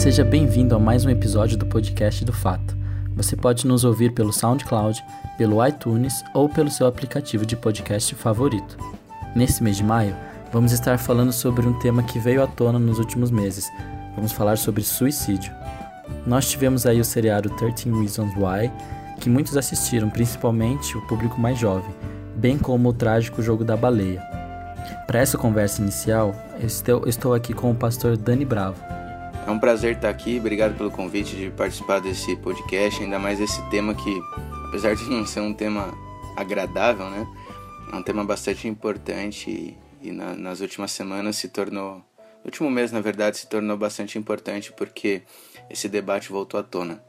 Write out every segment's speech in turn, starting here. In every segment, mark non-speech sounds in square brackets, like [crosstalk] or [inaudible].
Seja bem-vindo a mais um episódio do podcast do Fato. Você pode nos ouvir pelo SoundCloud, pelo iTunes ou pelo seu aplicativo de podcast favorito. Nesse mês de maio, vamos estar falando sobre um tema que veio à tona nos últimos meses. Vamos falar sobre suicídio. Nós tivemos aí o seriado 13 Reasons Why, que muitos assistiram, principalmente o público mais jovem, bem como o trágico Jogo da Baleia. Para essa conversa inicial, eu estou, estou aqui com o pastor Dani Bravo. É um prazer estar aqui, obrigado pelo convite de participar desse podcast, ainda mais esse tema que, apesar de não ser um tema agradável, né, é um tema bastante importante e, e na, nas últimas semanas se tornou, no último mês na verdade, se tornou bastante importante porque esse debate voltou à tona.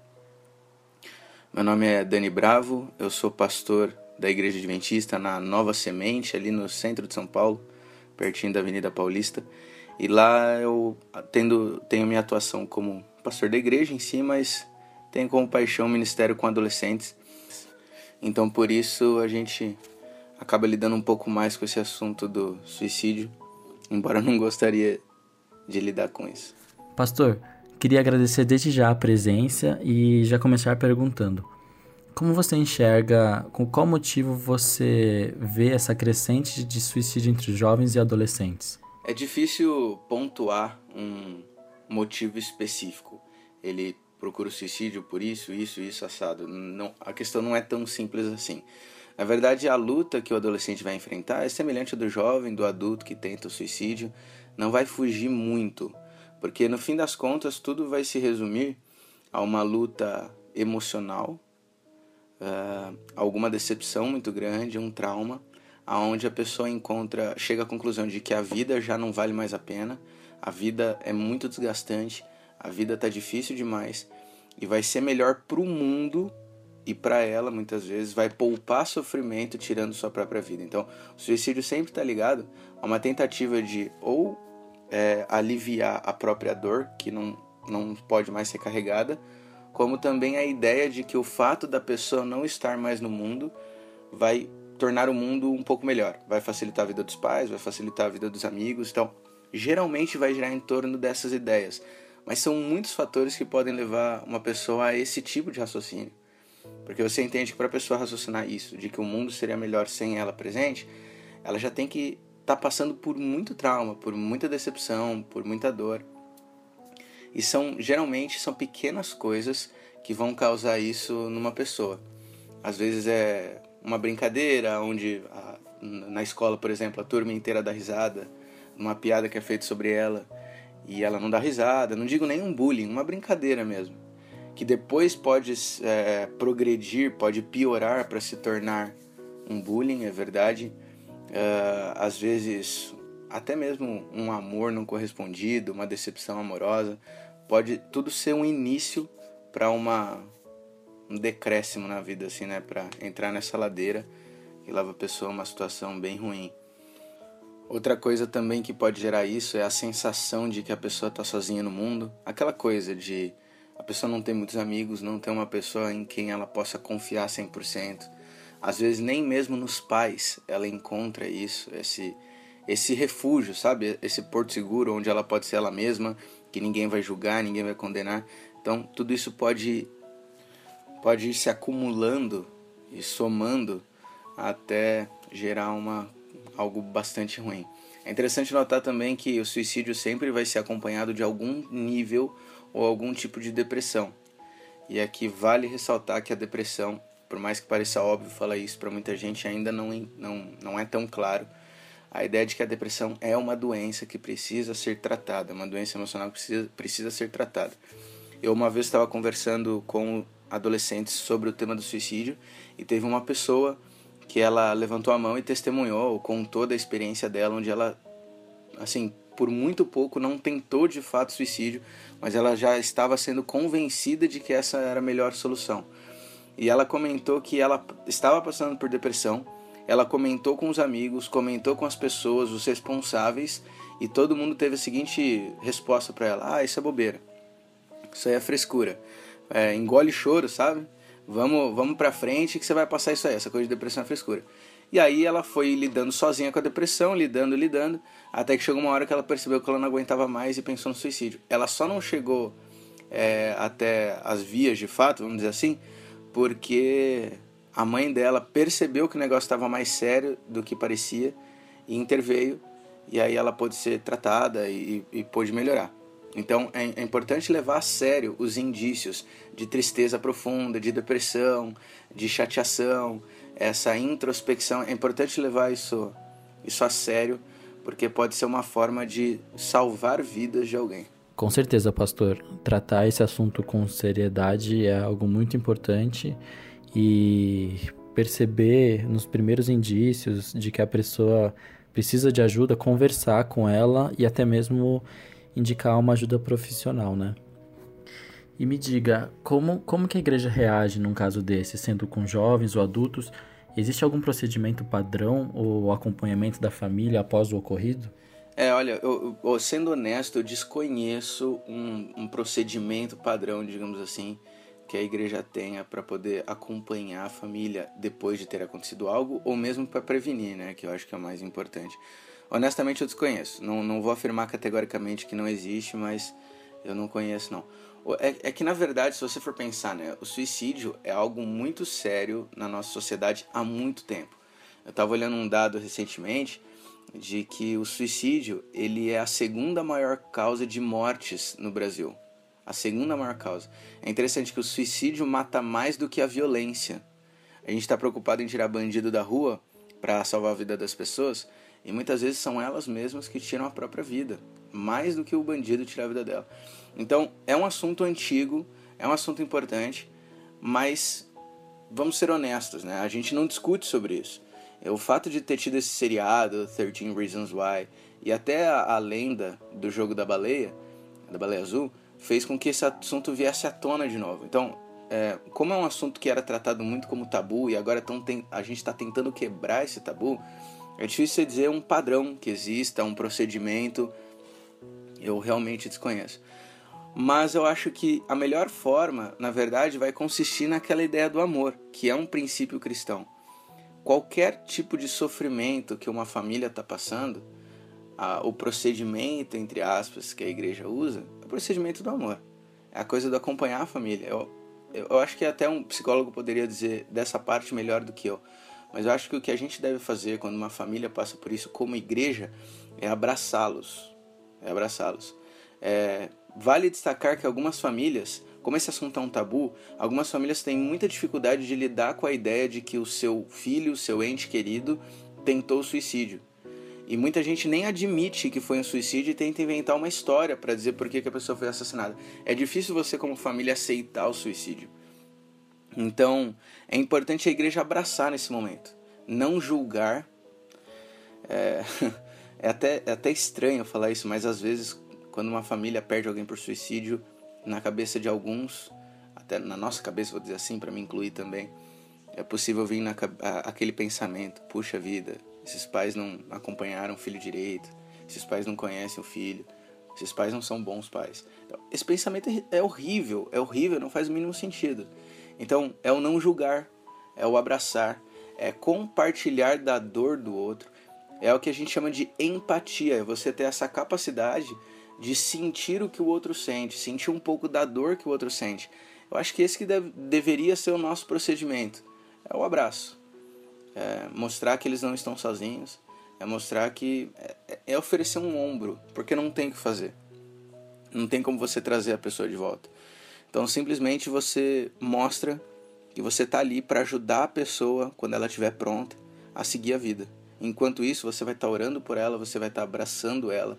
Meu nome é Dani Bravo, eu sou pastor da Igreja Adventista na Nova Semente, ali no centro de São Paulo, pertinho da Avenida Paulista. E lá eu tendo, tenho minha atuação como pastor da igreja em si, mas tenho como paixão ministério com adolescentes. Então por isso a gente acaba lidando um pouco mais com esse assunto do suicídio, embora eu não gostaria de lidar com isso. Pastor, queria agradecer desde já a presença e já começar perguntando: como você enxerga, com qual motivo você vê essa crescente de suicídio entre jovens e adolescentes? É difícil pontuar um motivo específico. Ele procura o suicídio por isso, isso, isso, assado. Não, a questão não é tão simples assim. Na verdade, a luta que o adolescente vai enfrentar é semelhante à do jovem, do adulto que tenta o suicídio. Não vai fugir muito, porque no fim das contas tudo vai se resumir a uma luta emocional, uh, alguma decepção muito grande, um trauma aonde a pessoa encontra, chega à conclusão de que a vida já não vale mais a pena, a vida é muito desgastante, a vida está difícil demais e vai ser melhor para o mundo e para ela muitas vezes vai poupar sofrimento tirando sua própria vida. Então, o suicídio sempre está ligado a uma tentativa de ou é, aliviar a própria dor que não não pode mais ser carregada, como também a ideia de que o fato da pessoa não estar mais no mundo vai tornar o mundo um pouco melhor. Vai facilitar a vida dos pais, vai facilitar a vida dos amigos. Então, geralmente vai girar em torno dessas ideias. Mas são muitos fatores que podem levar uma pessoa a esse tipo de raciocínio. Porque você entende que para a pessoa raciocinar isso, de que o mundo seria melhor sem ela presente, ela já tem que estar tá passando por muito trauma, por muita decepção, por muita dor. E são geralmente são pequenas coisas que vão causar isso numa pessoa. Às vezes é uma brincadeira onde a, na escola, por exemplo, a turma inteira dá risada, uma piada que é feita sobre ela e ela não dá risada. Não digo nenhum bullying, uma brincadeira mesmo, que depois pode é, progredir, pode piorar para se tornar um bullying, é verdade. Uh, às vezes, até mesmo um amor não correspondido, uma decepção amorosa, pode tudo ser um início para uma um decréscimo na vida, assim, né? Pra entrar nessa ladeira que leva a pessoa a uma situação bem ruim. Outra coisa também que pode gerar isso é a sensação de que a pessoa está sozinha no mundo. Aquela coisa de a pessoa não ter muitos amigos, não ter uma pessoa em quem ela possa confiar 100%. Às vezes nem mesmo nos pais ela encontra isso, esse esse refúgio, sabe? Esse porto seguro onde ela pode ser ela mesma, que ninguém vai julgar, ninguém vai condenar. Então, tudo isso pode pode ir se acumulando e somando até gerar uma, algo bastante ruim. É interessante notar também que o suicídio sempre vai ser acompanhado de algum nível ou algum tipo de depressão. E aqui vale ressaltar que a depressão, por mais que pareça óbvio falar isso para muita gente, ainda não, não, não é tão claro. A ideia de que a depressão é uma doença que precisa ser tratada, uma doença emocional que precisa, precisa ser tratada. Eu uma vez estava conversando com adolescentes sobre o tema do suicídio e teve uma pessoa que ela levantou a mão e testemunhou, contou da experiência dela, onde ela, assim, por muito pouco não tentou de fato suicídio, mas ela já estava sendo convencida de que essa era a melhor solução. E ela comentou que ela estava passando por depressão, ela comentou com os amigos, comentou com as pessoas, os responsáveis, e todo mundo teve a seguinte resposta para ela: Ah, isso é bobeira, isso aí é frescura é, engole choro, sabe? Vamos, vamos pra frente que você vai passar isso aí, essa coisa de depressão é frescura. E aí ela foi lidando sozinha com a depressão, lidando, lidando, até que chegou uma hora que ela percebeu que ela não aguentava mais e pensou no suicídio. Ela só não chegou é, até as vias de fato, vamos dizer assim, porque a mãe dela percebeu que o negócio estava mais sério do que parecia e interveio, e aí ela pôde ser tratada e, e pôde melhorar. Então é, é, importante levar a sério os indícios de tristeza profunda, de depressão, de chateação, essa introspecção. É importante levar isso, isso a sério, porque pode ser uma forma de salvar vidas de alguém. Com certeza, pastor. Tratar esse assunto com seriedade é algo muito importante e perceber nos primeiros indícios de que a pessoa precisa de ajuda, conversar com ela e até mesmo indicar uma ajuda profissional, né? E me diga, como, como que a igreja reage num caso desse, sendo com jovens ou adultos? Existe algum procedimento padrão ou acompanhamento da família após o ocorrido? É, olha, eu, eu, sendo honesto, eu desconheço um, um procedimento padrão, digamos assim, que a igreja tenha para poder acompanhar a família depois de ter acontecido algo ou mesmo para prevenir, né? Que eu acho que é o mais importante. Honestamente, eu desconheço. Não, não vou afirmar categoricamente que não existe, mas eu não conheço, não. É, é, que, na verdade, se você for pensar, né? O suicídio é algo muito sério na nossa sociedade há muito tempo. Eu estava olhando um dado recentemente de que o suicídio ele é a segunda maior causa de mortes no Brasil. A segunda maior causa. É interessante que o suicídio mata mais do que a violência. A gente está preocupado em tirar bandido da rua para salvar a vida das pessoas, e muitas vezes são elas mesmas que tiram a própria vida, mais do que o bandido tirar a vida dela. Então, é um assunto antigo, é um assunto importante, mas vamos ser honestos, né? A gente não discute sobre isso. O fato de ter tido esse seriado, 13 Reasons Why, e até a, a lenda do jogo da baleia, da baleia azul, fez com que esse assunto viesse à tona de novo. Então, é, como é um assunto que era tratado muito como tabu e agora tão tem, a gente está tentando quebrar esse tabu, é difícil dizer um padrão que exista, um procedimento. Eu realmente desconheço. Mas eu acho que a melhor forma, na verdade, vai consistir naquela ideia do amor, que é um princípio cristão. Qualquer tipo de sofrimento que uma família está passando, a, o procedimento, entre aspas, que a igreja usa, é o procedimento do amor. É a coisa do acompanhar a família. Eu, eu, eu acho que até um psicólogo poderia dizer dessa parte melhor do que eu. Mas eu acho que o que a gente deve fazer quando uma família passa por isso como igreja é abraçá-los. É abraçá-los. É, vale destacar que algumas famílias, como esse assunto é um tabu, algumas famílias têm muita dificuldade de lidar com a ideia de que o seu filho, o seu ente querido, tentou suicídio. E muita gente nem admite que foi um suicídio e tenta inventar uma história para dizer por que, que a pessoa foi assassinada. É difícil você, como família, aceitar o suicídio. Então, é importante a igreja abraçar nesse momento, não julgar. É, [laughs] é, até, é até estranho falar isso, mas às vezes, quando uma família perde alguém por suicídio, na cabeça de alguns, até na nossa cabeça, vou dizer assim, para me incluir também, é possível vir na, aquele pensamento: puxa vida, esses pais não acompanharam o filho direito, esses pais não conhecem o filho, esses pais não são bons pais. Então, esse pensamento é, é horrível, é horrível, não faz o mínimo sentido. Então, é o não julgar, é o abraçar, é compartilhar da dor do outro. É o que a gente chama de empatia, é você ter essa capacidade de sentir o que o outro sente, sentir um pouco da dor que o outro sente. Eu acho que esse que deve, deveria ser o nosso procedimento. É o abraço. É mostrar que eles não estão sozinhos. É mostrar que. É, é oferecer um ombro, porque não tem o que fazer. Não tem como você trazer a pessoa de volta. Então simplesmente você mostra que você está ali para ajudar a pessoa quando ela estiver pronta a seguir a vida. Enquanto isso, você vai estar tá orando por ela, você vai estar tá abraçando ela,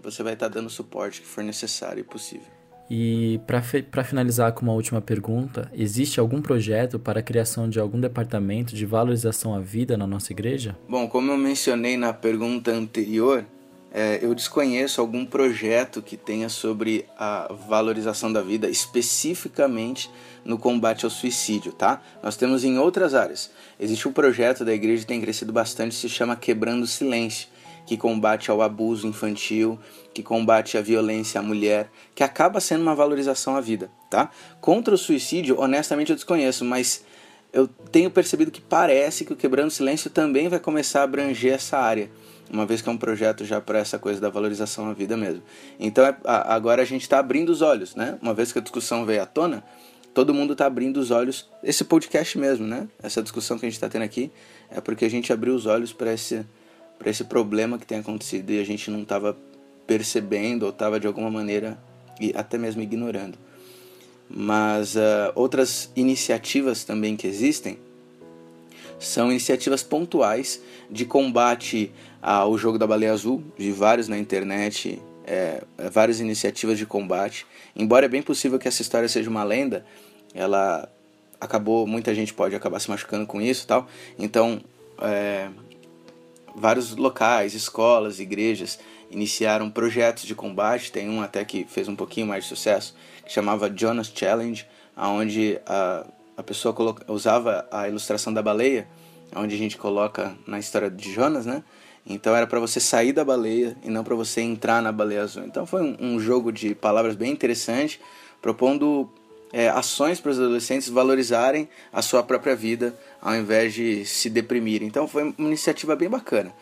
você vai estar tá dando o suporte que for necessário e possível. E para finalizar com uma última pergunta, existe algum projeto para a criação de algum departamento de valorização à vida na nossa igreja? Bom, como eu mencionei na pergunta anterior, é, eu desconheço algum projeto que tenha sobre a valorização da vida, especificamente no combate ao suicídio, tá? Nós temos em outras áreas. Existe um projeto da igreja que tem crescido bastante, se chama Quebrando o Silêncio, que combate ao abuso infantil, que combate a violência à mulher, que acaba sendo uma valorização à vida, tá? Contra o suicídio, honestamente eu desconheço, mas eu tenho percebido que parece que o Quebrando o Silêncio também vai começar a abranger essa área uma vez que é um projeto já para essa coisa da valorização à vida mesmo. Então é, a, agora a gente está abrindo os olhos, né? Uma vez que a discussão veio à tona, todo mundo está abrindo os olhos. Esse podcast mesmo, né? Essa discussão que a gente está tendo aqui é porque a gente abriu os olhos para esse, esse problema que tem acontecido e a gente não estava percebendo ou estava de alguma maneira e até mesmo ignorando. Mas uh, outras iniciativas também que existem são iniciativas pontuais de combate ao jogo da baleia azul, de vários na internet, é, várias iniciativas de combate. Embora é bem possível que essa história seja uma lenda, ela acabou, muita gente pode acabar se machucando com isso tal. Então, é, vários locais, escolas, igrejas iniciaram projetos de combate. Tem um até que fez um pouquinho mais de sucesso, que chamava Jonas Challenge, onde a, a pessoa usava a ilustração da baleia, onde a gente coloca na história de Jonas, né? Então era para você sair da baleia e não para você entrar na baleia azul. Então foi um, um jogo de palavras bem interessante, propondo é, ações para os adolescentes valorizarem a sua própria vida ao invés de se deprimirem. Então foi uma iniciativa bem bacana.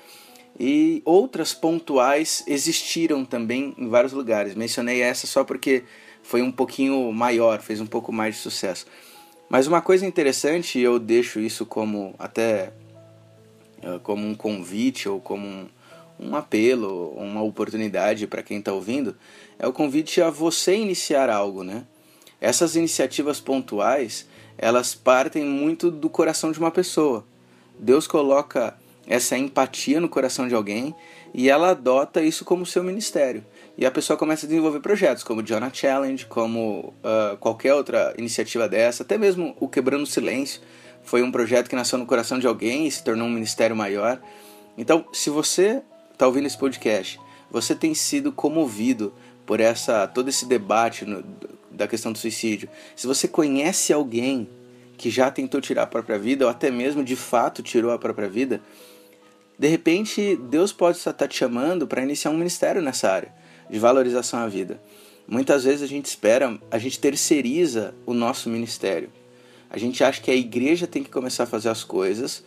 E outras pontuais existiram também em vários lugares. Mencionei essa só porque foi um pouquinho maior, fez um pouco mais de sucesso. Mas uma coisa interessante, e eu deixo isso como até eh, como um convite ou como um, um apelo, uma oportunidade para quem está ouvindo, é o convite a você iniciar algo, né? Essas iniciativas pontuais, elas partem muito do coração de uma pessoa. Deus coloca essa empatia no coração de alguém e ela adota isso como seu ministério. E a pessoa começa a desenvolver projetos como o Jonah Challenge, como uh, qualquer outra iniciativa dessa, até mesmo o Quebrando o Silêncio. Foi um projeto que nasceu no coração de alguém e se tornou um ministério maior. Então, se você está ouvindo esse podcast, você tem sido comovido por essa todo esse debate no, da questão do suicídio. Se você conhece alguém que já tentou tirar a própria vida ou até mesmo de fato tirou a própria vida, de repente Deus pode estar te chamando para iniciar um ministério nessa área de valorização à vida. Muitas vezes a gente espera, a gente terceiriza o nosso ministério. A gente acha que a igreja tem que começar a fazer as coisas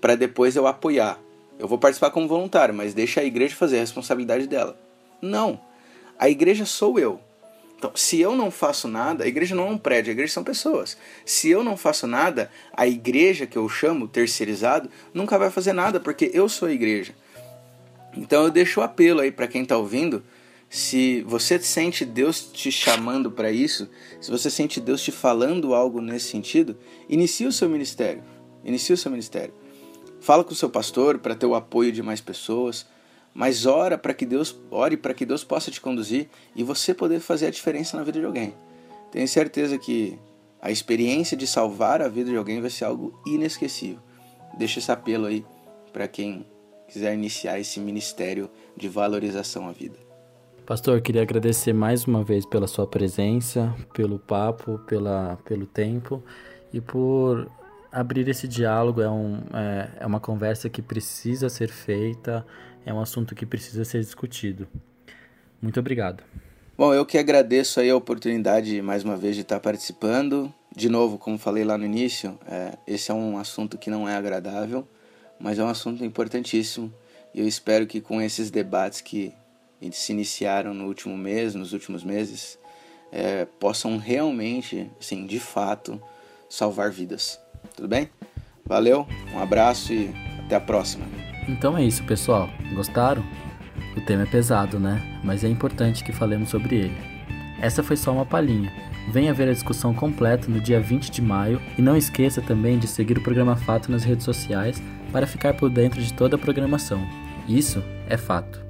para depois eu apoiar. Eu vou participar como voluntário, mas deixa a igreja fazer a responsabilidade dela. Não. A igreja sou eu. Então, se eu não faço nada, a igreja não é um prédio, a igreja são pessoas. Se eu não faço nada, a igreja que eu chamo terceirizado nunca vai fazer nada, porque eu sou a igreja. Então eu deixo o apelo aí para quem está ouvindo se você sente Deus te chamando para isso, se você sente Deus te falando algo nesse sentido, inicie o seu ministério. Inicie o seu ministério. Fala com o seu pastor para ter o apoio de mais pessoas, mas ora para que Deus ore para que Deus possa te conduzir e você poder fazer a diferença na vida de alguém. Tenho certeza que a experiência de salvar a vida de alguém vai ser algo inesquecível. Deixa esse apelo aí para quem quiser iniciar esse ministério de valorização à vida. Pastor, queria agradecer mais uma vez pela sua presença, pelo papo, pela, pelo tempo e por abrir esse diálogo. É, um, é, é uma conversa que precisa ser feita, é um assunto que precisa ser discutido. Muito obrigado. Bom, eu que agradeço aí a oportunidade mais uma vez de estar participando. De novo, como falei lá no início, é, esse é um assunto que não é agradável, mas é um assunto importantíssimo. E eu espero que com esses debates que se iniciaram no último mês, nos últimos meses, é, possam realmente, assim, de fato, salvar vidas. Tudo bem? Valeu, um abraço e até a próxima. Então é isso, pessoal. Gostaram? O tema é pesado, né? Mas é importante que falemos sobre ele. Essa foi só uma palhinha. Venha ver a discussão completa no dia 20 de maio e não esqueça também de seguir o programa Fato nas redes sociais para ficar por dentro de toda a programação. Isso é fato.